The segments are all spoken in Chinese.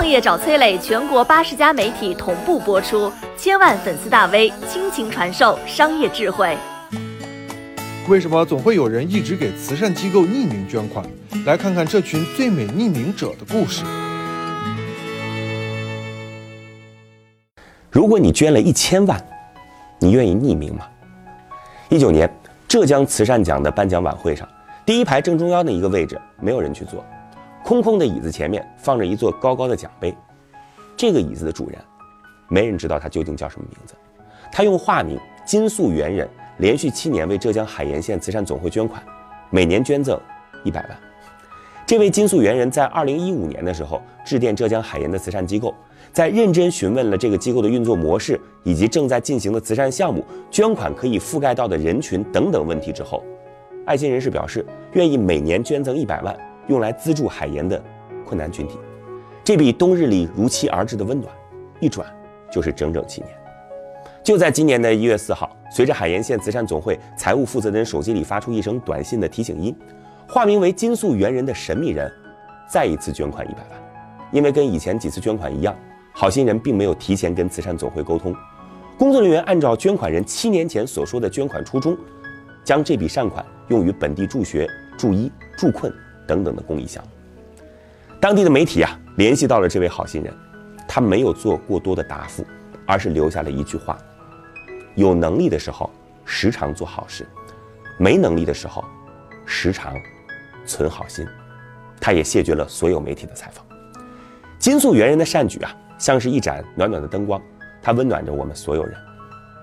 创业找崔磊，全国八十家媒体同步播出，千万粉丝大 V 倾情传授商业智慧。为什么总会有人一直给慈善机构匿名捐款？来看看这群最美匿名者的故事。如果你捐了一千万，你愿意匿名吗？一九年浙江慈善奖的颁奖晚会上，第一排正中央的一个位置没有人去坐，空空的椅子前面放着一座高高的奖杯。这个椅子的主人，没人知道他究竟叫什么名字。他用化名金素元人。连续七年为浙江海盐县慈善总会捐款，每年捐赠一百万。这位金素元人在二零一五年的时候致电浙江海盐的慈善机构，在认真询问了这个机构的运作模式以及正在进行的慈善项目、捐款可以覆盖到的人群等等问题之后，爱心人士表示愿意每年捐赠一百万，用来资助海盐的困难群体。这笔冬日里如期而至的温暖，一转就是整整七年。就在今年的一月四号，随着海盐县慈善总会财务负责人手机里发出一声短信的提醒音，化名为金素元人的神秘人再一次捐款一百万。因为跟以前几次捐款一样，好心人并没有提前跟慈善总会沟通，工作人员按照捐款人七年前所说的捐款初衷，将这笔善款用于本地助学、助医、助困等等的公益项目。当地的媒体啊联系到了这位好心人，他没有做过多的答复，而是留下了一句话。有能力的时候，时常做好事；没能力的时候，时常存好心。他也谢绝了所有媒体的采访。金素元人的善举啊，像是一盏暖暖的灯光，它温暖着我们所有人。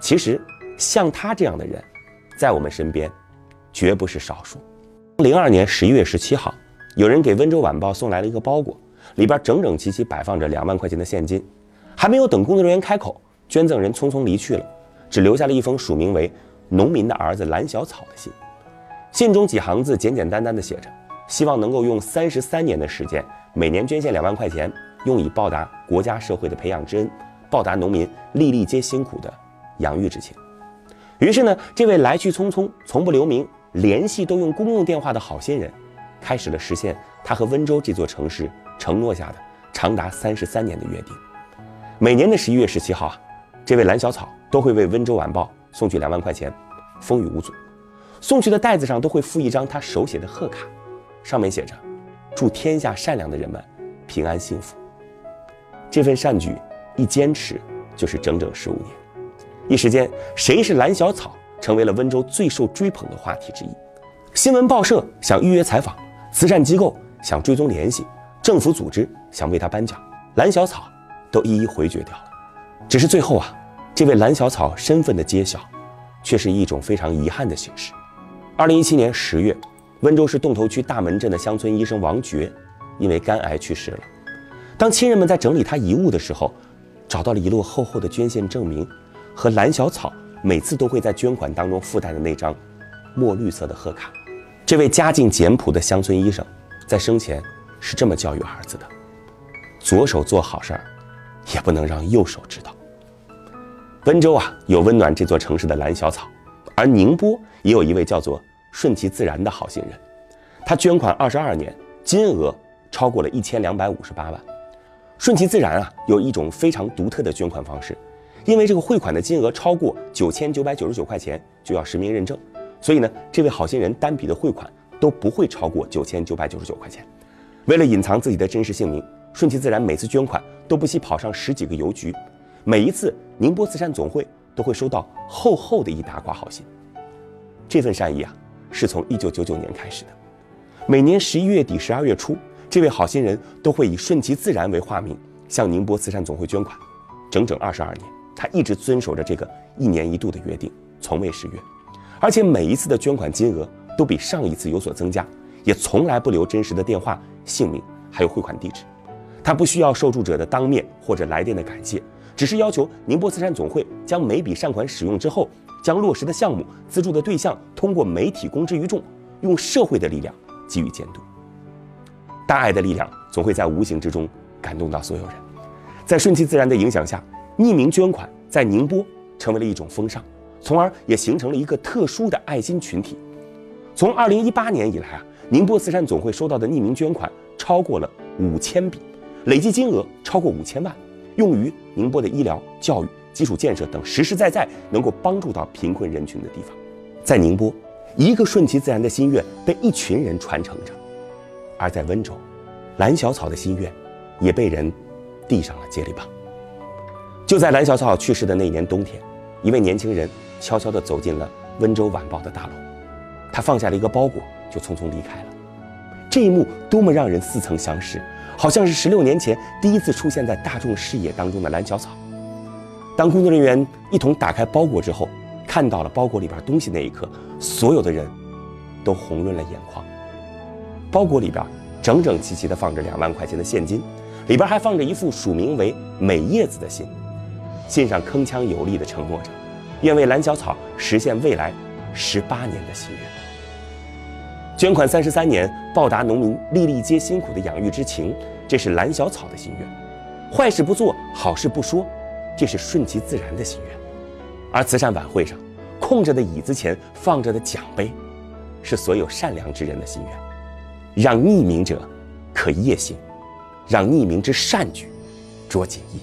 其实，像他这样的人，在我们身边，绝不是少数。零二年十一月十七号，有人给温州晚报送来了一个包裹，里边整整齐齐摆放着两万块钱的现金。还没有等工作人员开口，捐赠人匆匆离去了。只留下了一封署名为“农民的儿子蓝小草”的信，信中几行字简简单单的写着：“希望能够用三十三年的时间，每年捐献两万块钱，用以报答国家社会的培养之恩，报答农民粒粒皆辛苦的养育之情。”于是呢，这位来去匆匆、从不留名、联系都用公用电话的好心人，开始了实现他和温州这座城市承诺下的长达三十三年的约定。每年的十一月十七号啊。这位蓝小草都会为温州晚报送去两万块钱，风雨无阻。送去的袋子上都会附一张他手写的贺卡，上面写着：“祝天下善良的人们平安幸福。”这份善举一坚持就是整整十五年。一时间，谁是蓝小草成为了温州最受追捧的话题之一。新闻报社想预约采访，慈善机构想追踪联系，政府组织想为他颁奖，蓝小草都一一回绝掉了。只是最后啊，这位蓝小草身份的揭晓，却是一种非常遗憾的形式。二零一七年十月，温州市洞头区大门镇的乡村医生王珏，因为肝癌去世了。当亲人们在整理他遗物的时候，找到了一摞厚厚的捐献证明，和蓝小草每次都会在捐款当中附带的那张墨绿色的贺卡。这位家境简朴的乡村医生，在生前是这么教育儿子的：左手做好事儿。也不能让右手知道。温州啊，有温暖这座城市的蓝小草，而宁波也有一位叫做顺其自然的好心人，他捐款二十二年，金额超过了一千两百五十八万。顺其自然啊，有一种非常独特的捐款方式，因为这个汇款的金额超过九千九百九十九块钱就要实名认证，所以呢，这位好心人单笔的汇款都不会超过九千九百九十九块钱。为了隐藏自己的真实姓名。顺其自然，每次捐款都不惜跑上十几个邮局，每一次宁波慈善总会都会收到厚厚的一沓挂号信。这份善意啊，是从一九九九年开始的。每年十一月底、十二月初，这位好心人都会以顺其自然为化名，向宁波慈善总会捐款。整整二十二年，他一直遵守着这个一年一度的约定，从未失约。而且每一次的捐款金额都比上一次有所增加，也从来不留真实的电话、姓名，还有汇款地址。他不需要受助者的当面或者来电的感谢，只是要求宁波慈善总会将每笔善款使用之后，将落实的项目、资助的对象通过媒体公之于众，用社会的力量给予监督。大爱的力量总会在无形之中感动到所有人，在顺其自然的影响下，匿名捐款在宁波成为了一种风尚，从而也形成了一个特殊的爱心群体。从二零一八年以来啊，宁波慈善总会收到的匿名捐款超过了五千笔。累计金额超过五千万，用于宁波的医疗、教育、基础建设等实实在在能够帮助到贫困人群的地方。在宁波，一个顺其自然的心愿被一群人传承着；而在温州，蓝小草的心愿也被人递上了接力棒。就在蓝小草去世的那年冬天，一位年轻人悄悄地走进了《温州晚报》的大楼，他放下了一个包裹，就匆匆离开了。这一幕多么让人似曾相识，好像是十六年前第一次出现在大众视野当中的蓝小草。当工作人员一同打开包裹之后，看到了包裹里边东西那一刻，所有的人都红润了眼眶。包裹里边整整齐齐地放着两万块钱的现金，里边还放着一副署名为“美叶子”的信。信上铿锵有力的承诺着，愿为蓝小草实现未来十八年的心愿。捐款三十三年，报答农民粒粒皆辛苦的养育之情，这是蓝小草的心愿。坏事不做，好事不说，这是顺其自然的心愿。而慈善晚会上，空着的椅子前放着的奖杯，是所有善良之人的心愿。让匿名者可夜行，让匿名之善举着锦衣。